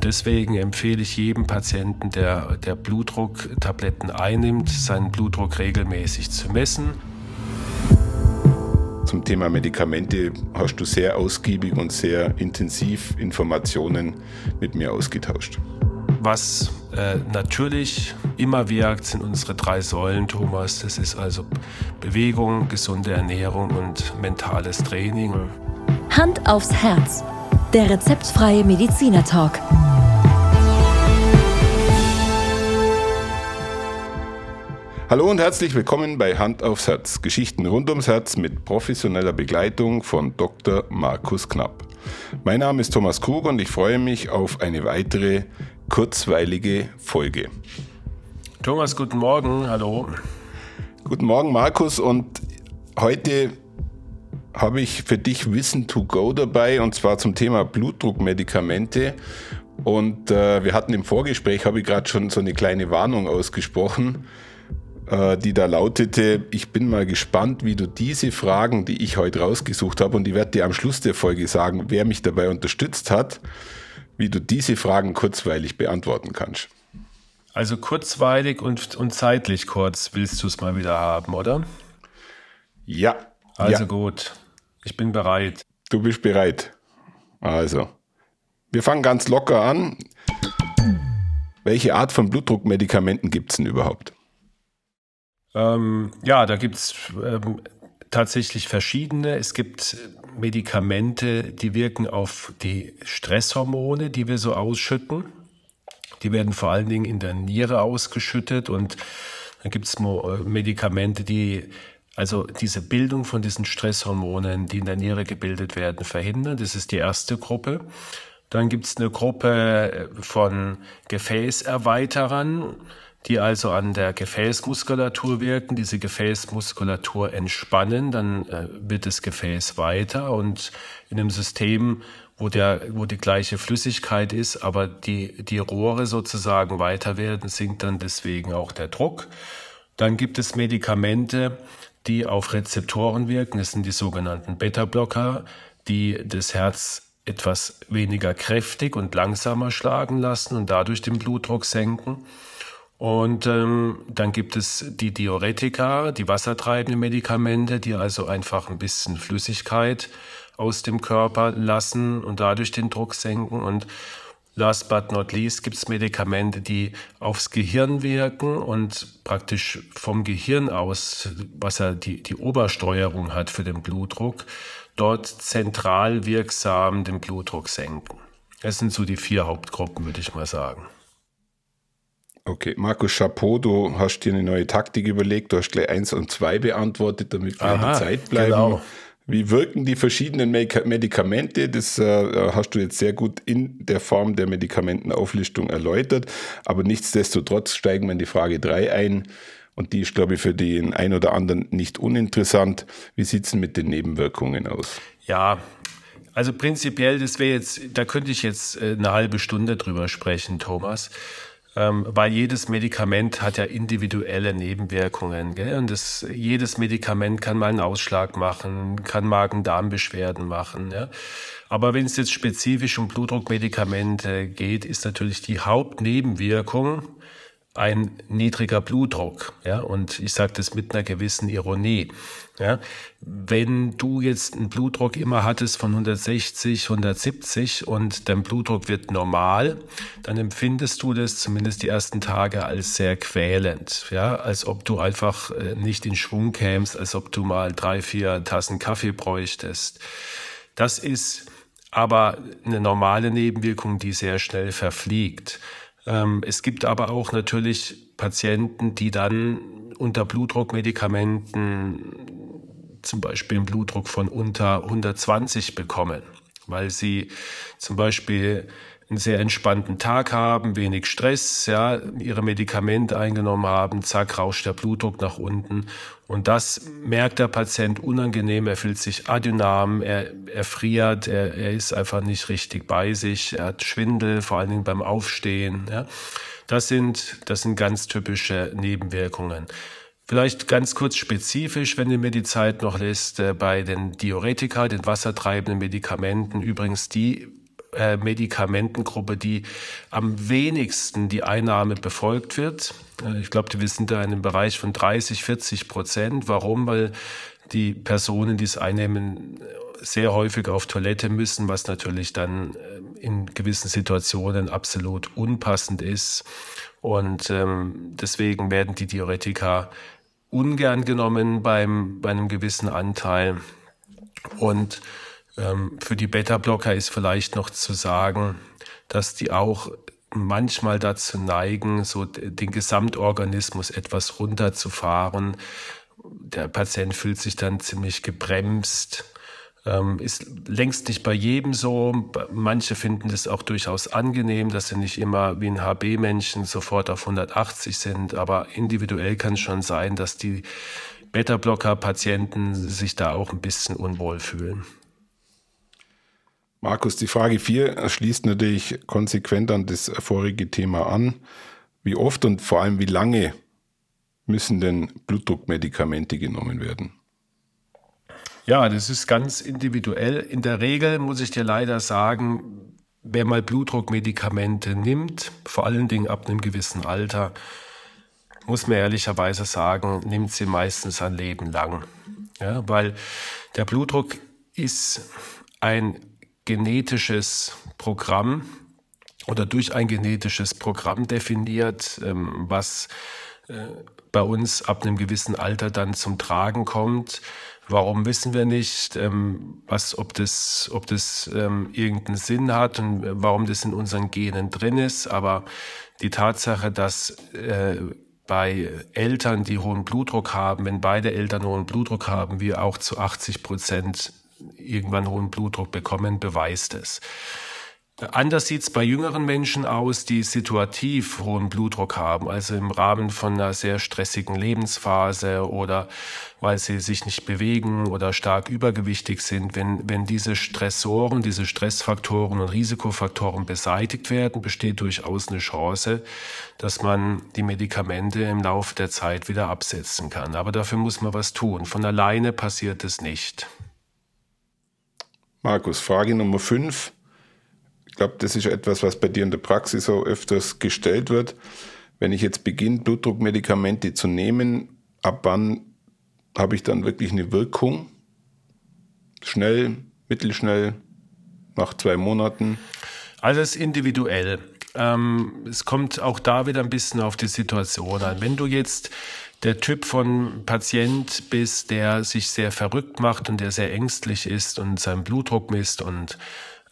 Und deswegen empfehle ich jedem Patienten, der, der Blutdrucktabletten einnimmt, seinen Blutdruck regelmäßig zu messen. Zum Thema Medikamente hast du sehr ausgiebig und sehr intensiv Informationen mit mir ausgetauscht. Was äh, natürlich immer wirkt, sind unsere drei Säulen, Thomas. Das ist also Bewegung, gesunde Ernährung und mentales Training. Hand aufs Herz. Der rezeptfreie Mediziner Talk. Hallo und herzlich willkommen bei Hand aufs Herz. Geschichten rund ums Herz mit professioneller Begleitung von Dr. Markus Knapp. Mein Name ist Thomas Krug und ich freue mich auf eine weitere kurzweilige Folge. Thomas, guten Morgen. Hallo. Guten Morgen, Markus. Und heute habe ich für dich Wissen to go dabei und zwar zum Thema Blutdruckmedikamente. Und äh, wir hatten im Vorgespräch, habe ich gerade schon so eine kleine Warnung ausgesprochen, die da lautete, ich bin mal gespannt, wie du diese Fragen, die ich heute rausgesucht habe, und ich werde dir am Schluss der Folge sagen, wer mich dabei unterstützt hat, wie du diese Fragen kurzweilig beantworten kannst. Also kurzweilig und, und zeitlich kurz willst du es mal wieder haben, oder? Ja. Also ja. gut. Ich bin bereit. Du bist bereit. Also, wir fangen ganz locker an. Welche Art von Blutdruckmedikamenten gibt es denn überhaupt? Ähm, ja, da gibt es ähm, tatsächlich verschiedene. Es gibt Medikamente, die wirken auf die Stresshormone, die wir so ausschütten. Die werden vor allen Dingen in der Niere ausgeschüttet und dann gibt es Medikamente, die also diese Bildung von diesen Stresshormonen, die in der Niere gebildet werden, verhindern. Das ist die erste Gruppe. Dann gibt es eine Gruppe von Gefäßerweiterern, die also an der Gefäßmuskulatur wirken, diese Gefäßmuskulatur entspannen, dann äh, wird das Gefäß weiter und in einem System, wo, der, wo die gleiche Flüssigkeit ist, aber die, die Rohre sozusagen weiter werden, sinkt dann deswegen auch der Druck. Dann gibt es Medikamente, die auf Rezeptoren wirken. Das sind die sogenannten Beta-Blocker, die das Herz etwas weniger kräftig und langsamer schlagen lassen und dadurch den Blutdruck senken. Und ähm, dann gibt es die Diuretika, die wassertreibenden Medikamente, die also einfach ein bisschen Flüssigkeit aus dem Körper lassen und dadurch den Druck senken. Und Last but not least gibt es Medikamente, die aufs Gehirn wirken und praktisch vom Gehirn aus, was ja die, die Obersteuerung hat für den Blutdruck, dort zentral wirksam den Blutdruck senken. Das sind so die vier Hauptgruppen, würde ich mal sagen. Okay, Markus Chapeau, du hast dir eine neue Taktik überlegt. Du hast gleich eins und zwei beantwortet, damit wir Aha, in der Zeit bleiben. Genau. Wie wirken die verschiedenen Medikamente? Das äh, hast du jetzt sehr gut in der Form der Medikamentenauflistung erläutert. Aber nichtsdestotrotz steigen wir in die Frage 3 ein. Und die ist, glaube ich, für den einen oder anderen nicht uninteressant. Wie sieht es mit den Nebenwirkungen aus? Ja, also prinzipiell, das wäre jetzt, da könnte ich jetzt äh, eine halbe Stunde drüber sprechen, Thomas ähm, weil jedes Medikament hat ja individuelle Nebenwirkungen. Gell? Und das, jedes Medikament kann mal einen Ausschlag machen, kann Magen-Darm-Beschwerden machen. Ja? Aber wenn es jetzt spezifisch um Blutdruckmedikamente geht, ist natürlich die Hauptnebenwirkung ein niedriger Blutdruck. Ja? Und ich sage das mit einer gewissen Ironie. Ja, wenn du jetzt einen Blutdruck immer hattest von 160, 170 und dein Blutdruck wird normal, dann empfindest du das zumindest die ersten Tage als sehr quälend. Ja, als ob du einfach äh, nicht in Schwung kämst, als ob du mal drei, vier Tassen Kaffee bräuchtest. Das ist aber eine normale Nebenwirkung, die sehr schnell verfliegt. Ähm, es gibt aber auch natürlich Patienten, die dann unter Blutdruckmedikamenten zum Beispiel einen Blutdruck von unter 120 bekommen, weil sie zum Beispiel einen sehr entspannten Tag haben, wenig Stress, ja, ihre Medikamente eingenommen haben, zack, rauscht der Blutdruck nach unten. Und das merkt der Patient unangenehm, er fühlt sich adynam, er, er friert, er, er ist einfach nicht richtig bei sich, er hat Schwindel, vor allen Dingen beim Aufstehen. Ja. Das sind, das sind ganz typische Nebenwirkungen. Vielleicht ganz kurz spezifisch, wenn ihr mir die Zeit noch lässt, äh, bei den Diuretika, den wassertreibenden Medikamenten, übrigens die äh, Medikamentengruppe, die am wenigsten die Einnahme befolgt wird. Äh, ich glaube, wir sind da in einem Bereich von 30, 40 Prozent. Warum? Weil die Personen, die es einnehmen, sehr häufig auf Toilette müssen, was natürlich dann äh, in gewissen Situationen absolut unpassend ist. Und ähm, deswegen werden die Diuretika ungern genommen beim, bei einem gewissen Anteil. Und für die Beta-Blocker ist vielleicht noch zu sagen, dass die auch manchmal dazu neigen, so den Gesamtorganismus etwas runterzufahren. Der Patient fühlt sich dann ziemlich gebremst. Ähm, ist längst nicht bei jedem so. Manche finden es auch durchaus angenehm, dass sie nicht immer wie ein HB-Männchen sofort auf 180 sind. Aber individuell kann es schon sein, dass die Beta-Blocker-Patienten sich da auch ein bisschen unwohl fühlen. Markus, die Frage 4 schließt natürlich konsequent an das vorige Thema an. Wie oft und vor allem wie lange müssen denn Blutdruckmedikamente genommen werden? Ja, das ist ganz individuell. In der Regel muss ich dir leider sagen, wer mal Blutdruckmedikamente nimmt, vor allen Dingen ab einem gewissen Alter, muss mir ehrlicherweise sagen, nimmt sie meistens ein Leben lang. Ja, weil der Blutdruck ist ein genetisches Programm oder durch ein genetisches Programm definiert, ähm, was äh, bei uns ab einem gewissen Alter dann zum Tragen kommt. Warum wissen wir nicht, ähm, was, ob das, ob das ähm, irgendeinen Sinn hat und warum das in unseren Genen drin ist. Aber die Tatsache, dass äh, bei Eltern, die hohen Blutdruck haben, wenn beide Eltern hohen Blutdruck haben, wir auch zu 80 Prozent irgendwann hohen Blutdruck bekommen, beweist es. Anders sieht es bei jüngeren Menschen aus, die situativ hohen Blutdruck haben, also im Rahmen von einer sehr stressigen Lebensphase oder weil sie sich nicht bewegen oder stark übergewichtig sind. Wenn, wenn diese Stressoren, diese Stressfaktoren und Risikofaktoren beseitigt werden, besteht durchaus eine Chance, dass man die Medikamente im Laufe der Zeit wieder absetzen kann. Aber dafür muss man was tun. Von alleine passiert es nicht. Markus, Frage Nummer 5. Ich glaube, das ist etwas, was bei dir in der Praxis auch öfters gestellt wird. Wenn ich jetzt beginne, Blutdruckmedikamente zu nehmen, ab wann habe ich dann wirklich eine Wirkung? Schnell, mittelschnell, nach zwei Monaten? Also es ist individuell. Ähm, es kommt auch da wieder ein bisschen auf die Situation an. Wenn du jetzt der Typ von Patient bist, der sich sehr verrückt macht und der sehr ängstlich ist und seinen Blutdruck misst und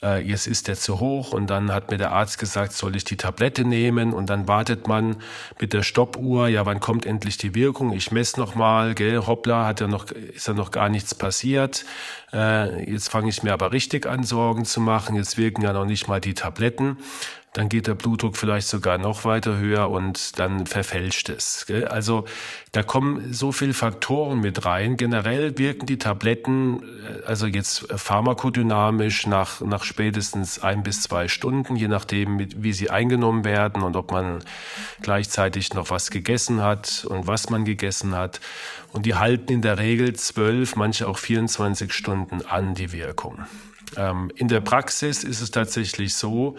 äh, jetzt ist der zu hoch und dann hat mir der Arzt gesagt, soll ich die Tablette nehmen und dann wartet man mit der Stoppuhr, ja, wann kommt endlich die Wirkung? Ich messe noch mal, gell, hoppla, hat ja noch ist ja noch gar nichts passiert. Äh, jetzt fange ich mir aber richtig an Sorgen zu machen, jetzt wirken ja noch nicht mal die Tabletten dann geht der Blutdruck vielleicht sogar noch weiter höher und dann verfälscht es. Also da kommen so viele Faktoren mit rein. Generell wirken die Tabletten, äh, also jetzt pharmakodynamisch nach, nach spätestens ein bis zwei Stunden, je nachdem, wie sie eingenommen werden und ob man gleichzeitig noch was gegessen hat und was man gegessen hat. Und die halten in der Regel zwölf, manche auch 24 Stunden an die Wirkung. Ähm, in der Praxis ist es tatsächlich so,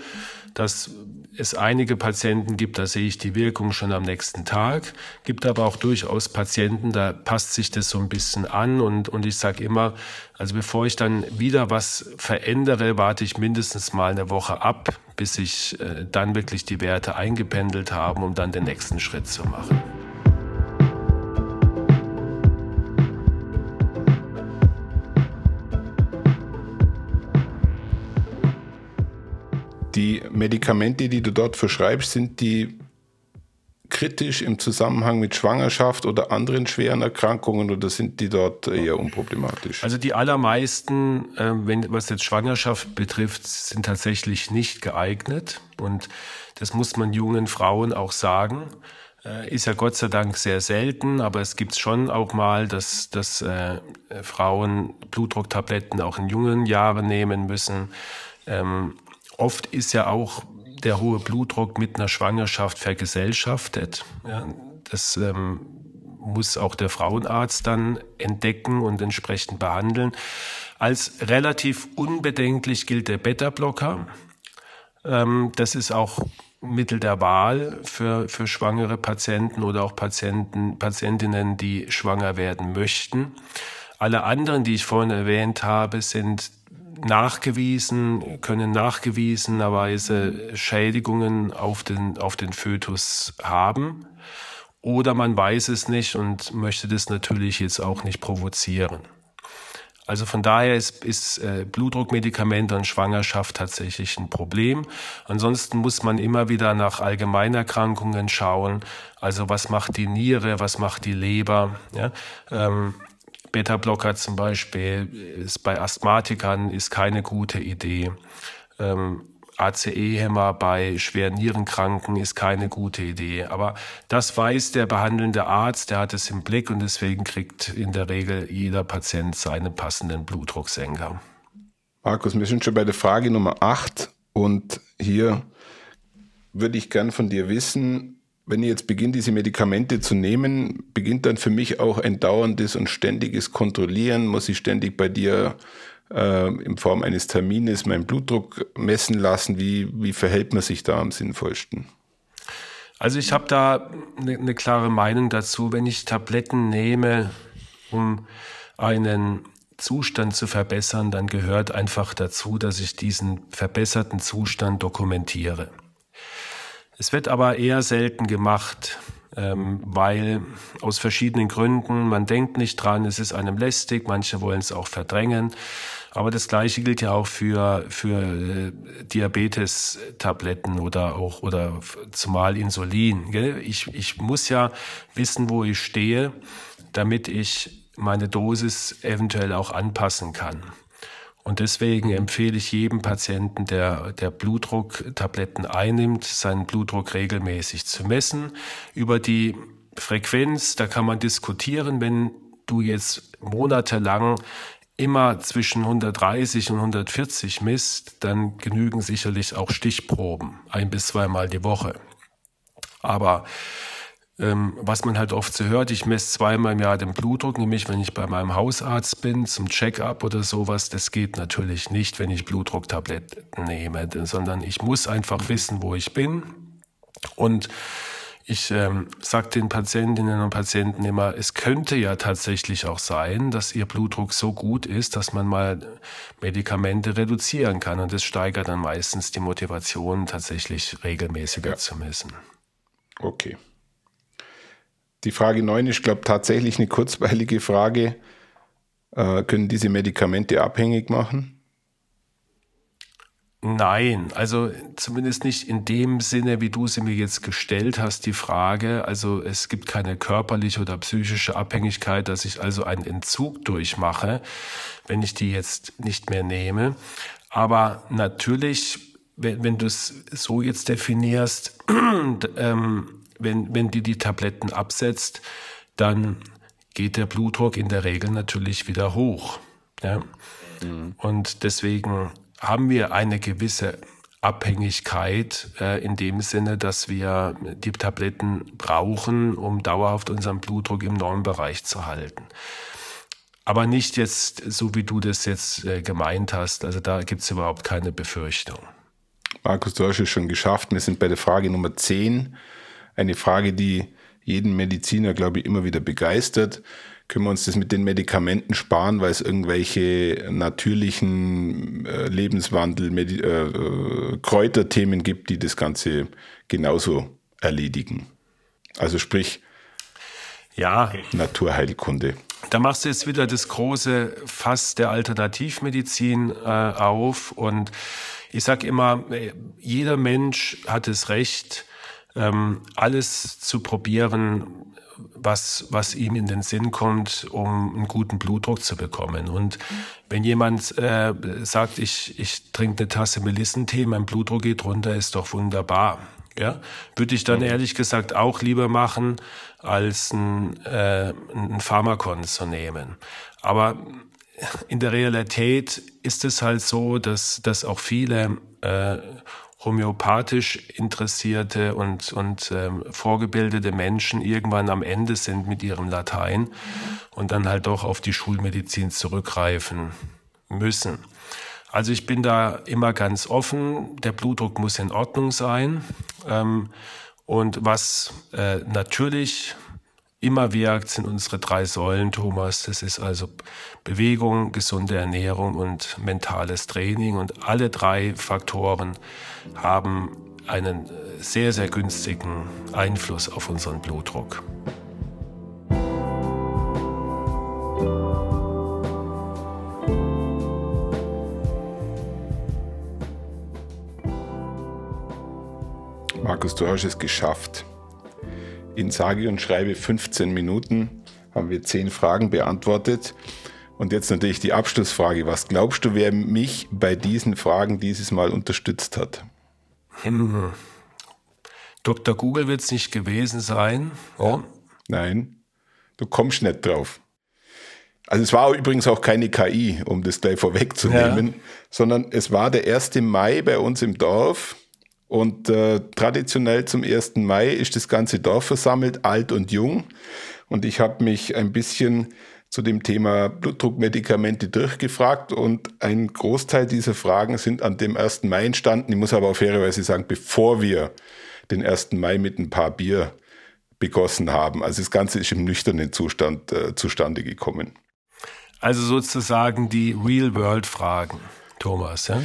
dass es einige Patienten gibt, da sehe ich die Wirkung schon am nächsten Tag, gibt aber auch durchaus Patienten, da passt sich das so ein bisschen an und, und ich sage immer, also bevor ich dann wieder was verändere, warte ich mindestens mal eine Woche ab, bis sich äh, dann wirklich die Werte eingependelt haben, um dann den nächsten Schritt zu machen. Die Medikamente, die du dort verschreibst, sind die kritisch im Zusammenhang mit Schwangerschaft oder anderen schweren Erkrankungen oder sind die dort eher unproblematisch? Also die allermeisten, äh, wenn, was jetzt Schwangerschaft betrifft, sind tatsächlich nicht geeignet und das muss man jungen Frauen auch sagen. Äh, ist ja Gott sei Dank sehr selten, aber es gibt schon auch mal, dass, dass äh, Frauen Blutdrucktabletten auch in jungen Jahren nehmen müssen. Ähm, Oft ist ja auch der hohe Blutdruck mit einer Schwangerschaft vergesellschaftet. Ja, das ähm, muss auch der Frauenarzt dann entdecken und entsprechend behandeln. Als relativ unbedenklich gilt der Beta-Blocker. Ähm, das ist auch Mittel der Wahl für, für schwangere Patienten oder auch Patienten, Patientinnen, die schwanger werden möchten. Alle anderen, die ich vorhin erwähnt habe, sind nachgewiesen, können nachgewiesenerweise Schädigungen auf den, auf den Fötus haben. Oder man weiß es nicht und möchte das natürlich jetzt auch nicht provozieren. Also von daher ist, ist äh, Blutdruckmedikamente und Schwangerschaft tatsächlich ein Problem. Ansonsten muss man immer wieder nach Allgemeinerkrankungen schauen. Also was macht die Niere, was macht die Leber? Ja? Ähm, Beta-Blocker zum Beispiel ist bei Asthmatikern ist keine gute Idee. Ähm, ACE-Hämmer bei schweren Nierenkranken ist keine gute Idee. Aber das weiß der behandelnde Arzt, der hat es im Blick und deswegen kriegt in der Regel jeder Patient seinen passenden Blutdrucksenker. Markus, wir sind schon bei der Frage Nummer 8 und hier würde ich gern von dir wissen, wenn ihr jetzt beginnt, diese Medikamente zu nehmen, beginnt dann für mich auch ein dauerndes und ständiges Kontrollieren? Muss ich ständig bei dir äh, in Form eines Termines meinen Blutdruck messen lassen? Wie, wie verhält man sich da am sinnvollsten? Also ich habe da eine, eine klare Meinung dazu. Wenn ich Tabletten nehme, um einen Zustand zu verbessern, dann gehört einfach dazu, dass ich diesen verbesserten Zustand dokumentiere. Es wird aber eher selten gemacht, ähm, weil aus verschiedenen Gründen, man denkt nicht dran, es ist einem lästig, manche wollen es auch verdrängen. Aber das Gleiche gilt ja auch für, für äh, Diabetes-Tabletten oder auch, oder zumal Insulin. Gell? Ich, ich muss ja wissen, wo ich stehe, damit ich meine Dosis eventuell auch anpassen kann. Und deswegen empfehle ich jedem Patienten, der, der Blutdrucktabletten einnimmt, seinen Blutdruck regelmäßig zu messen. Über die Frequenz, da kann man diskutieren, wenn du jetzt monatelang immer zwischen 130 und 140 misst, dann genügen sicherlich auch Stichproben, ein bis zweimal die Woche. Aber ähm, was man halt oft so hört, ich messe zweimal im Jahr den Blutdruck, nämlich wenn ich bei meinem Hausarzt bin zum Check-up oder sowas. Das geht natürlich nicht, wenn ich Blutdrucktabletten nehme, sondern ich muss einfach wissen, wo ich bin. Und ich ähm, sage den Patientinnen und Patienten immer, es könnte ja tatsächlich auch sein, dass ihr Blutdruck so gut ist, dass man mal Medikamente reduzieren kann. Und das steigert dann meistens die Motivation, tatsächlich regelmäßiger ja. zu messen. Okay. Die Frage 9 ist, glaube ich, tatsächlich eine kurzweilige Frage. Äh, können diese Medikamente abhängig machen? Nein, also zumindest nicht in dem Sinne, wie du sie mir jetzt gestellt hast, die Frage. Also es gibt keine körperliche oder psychische Abhängigkeit, dass ich also einen Entzug durchmache, wenn ich die jetzt nicht mehr nehme. Aber natürlich, wenn, wenn du es so jetzt definierst, ähm, wenn, wenn die die Tabletten absetzt, dann geht der Blutdruck in der Regel natürlich wieder hoch. Ja? Mhm. Und deswegen haben wir eine gewisse Abhängigkeit äh, in dem Sinne, dass wir die Tabletten brauchen, um dauerhaft unseren Blutdruck im Normbereich zu halten. Aber nicht jetzt so, wie du das jetzt äh, gemeint hast. Also da gibt es überhaupt keine Befürchtung. Markus, du hast es schon geschafft. Wir sind bei der Frage Nummer 10 eine Frage, die jeden Mediziner, glaube ich, immer wieder begeistert. Können wir uns das mit den Medikamenten sparen, weil es irgendwelche natürlichen äh, Lebenswandel, Medi äh, äh, Kräuterthemen gibt, die das Ganze genauso erledigen? Also sprich, ja, Naturheilkunde. Da machst du jetzt wieder das große Fass der Alternativmedizin äh, auf und ich sage immer, äh, jeder Mensch hat das Recht, ähm, alles zu probieren, was, was ihm in den Sinn kommt, um einen guten Blutdruck zu bekommen. Und wenn jemand äh, sagt, ich, ich trinke eine Tasse Melissentee, mein Blutdruck geht runter, ist doch wunderbar. Ja, würde ich dann ehrlich gesagt auch lieber machen, als ein, äh, ein Pharmakon zu nehmen. Aber in der Realität ist es halt so, dass, dass auch viele äh, homöopathisch interessierte und, und ähm, vorgebildete Menschen irgendwann am Ende sind mit ihrem Latein und dann halt doch auf die Schulmedizin zurückgreifen müssen. Also ich bin da immer ganz offen. Der Blutdruck muss in Ordnung sein. Ähm, und was äh, natürlich immer wirkt, sind unsere drei Säulen, Thomas. Das ist also Bewegung, gesunde Ernährung und mentales Training. Und alle drei Faktoren haben einen sehr, sehr günstigen Einfluss auf unseren Blutdruck. Markus, du hast es geschafft. In sage und schreibe 15 Minuten haben wir 10 Fragen beantwortet. Und jetzt natürlich die Abschlussfrage. Was glaubst du, wer mich bei diesen Fragen dieses Mal unterstützt hat? Hm. Dr. Google wird es nicht gewesen sein. Oh. Nein, du kommst nicht drauf. Also es war übrigens auch keine KI, um das gleich vorwegzunehmen, ja. sondern es war der 1. Mai bei uns im Dorf und äh, traditionell zum 1. Mai ist das ganze Dorf versammelt, alt und jung. Und ich habe mich ein bisschen zu dem Thema Blutdruckmedikamente durchgefragt und ein Großteil dieser Fragen sind an dem 1. Mai entstanden. Ich muss aber auf fairerweise sagen, bevor wir den 1. Mai mit ein paar Bier begossen haben. Also das Ganze ist im nüchternen Zustand äh, zustande gekommen. Also sozusagen die Real-World-Fragen, Thomas, ja?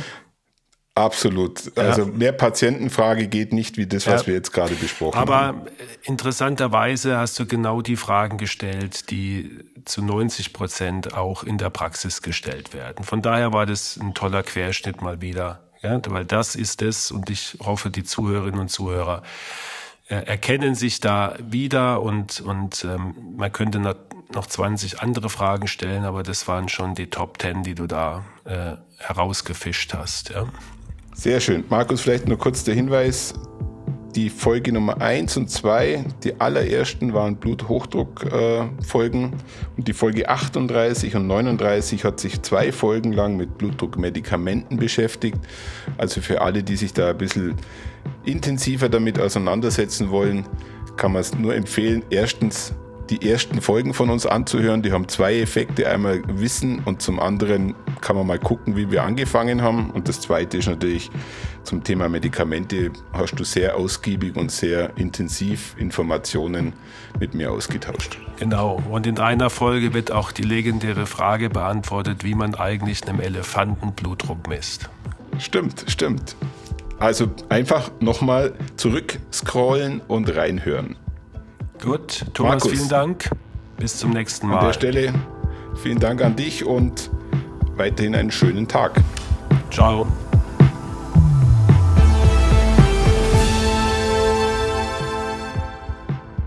Absolut. Also ja. mehr Patientenfrage geht nicht wie das, was ja. wir jetzt gerade besprochen Aber haben. Aber interessanterweise hast du genau die Fragen gestellt, die zu 90 Prozent auch in der Praxis gestellt werden. Von daher war das ein toller Querschnitt mal wieder. Ja, weil das ist es und ich hoffe, die Zuhörerinnen und Zuhörer äh, erkennen sich da wieder und, und ähm, man könnte noch 20 andere Fragen stellen, aber das waren schon die Top 10, die du da äh, herausgefischt hast. Ja. Sehr schön. Markus, vielleicht nur kurz der Hinweis. Die Folge Nummer 1 und 2, die allerersten waren Bluthochdruck-Folgen. Äh, und die Folge 38 und 39 hat sich zwei Folgen lang mit Blutdruckmedikamenten beschäftigt. Also für alle, die sich da ein bisschen intensiver damit auseinandersetzen wollen, kann man es nur empfehlen. Erstens die ersten Folgen von uns anzuhören. Die haben zwei Effekte. Einmal Wissen und zum anderen kann man mal gucken, wie wir angefangen haben. Und das zweite ist natürlich zum Thema Medikamente hast du sehr ausgiebig und sehr intensiv Informationen mit mir ausgetauscht. Genau. Und in einer Folge wird auch die legendäre Frage beantwortet, wie man eigentlich einem Elefanten Blutdruck misst. Stimmt, stimmt. Also einfach nochmal zurück scrollen und reinhören. Gut, Thomas, Markus, vielen Dank. Bis zum nächsten Mal. An der Stelle vielen Dank an dich und weiterhin einen schönen Tag. Ciao.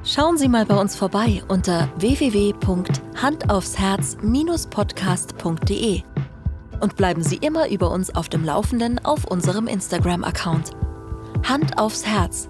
Schauen Sie mal bei uns vorbei unter www.handaufsherz-podcast.de und bleiben Sie immer über uns auf dem Laufenden auf unserem Instagram-Account. Hand aufs Herz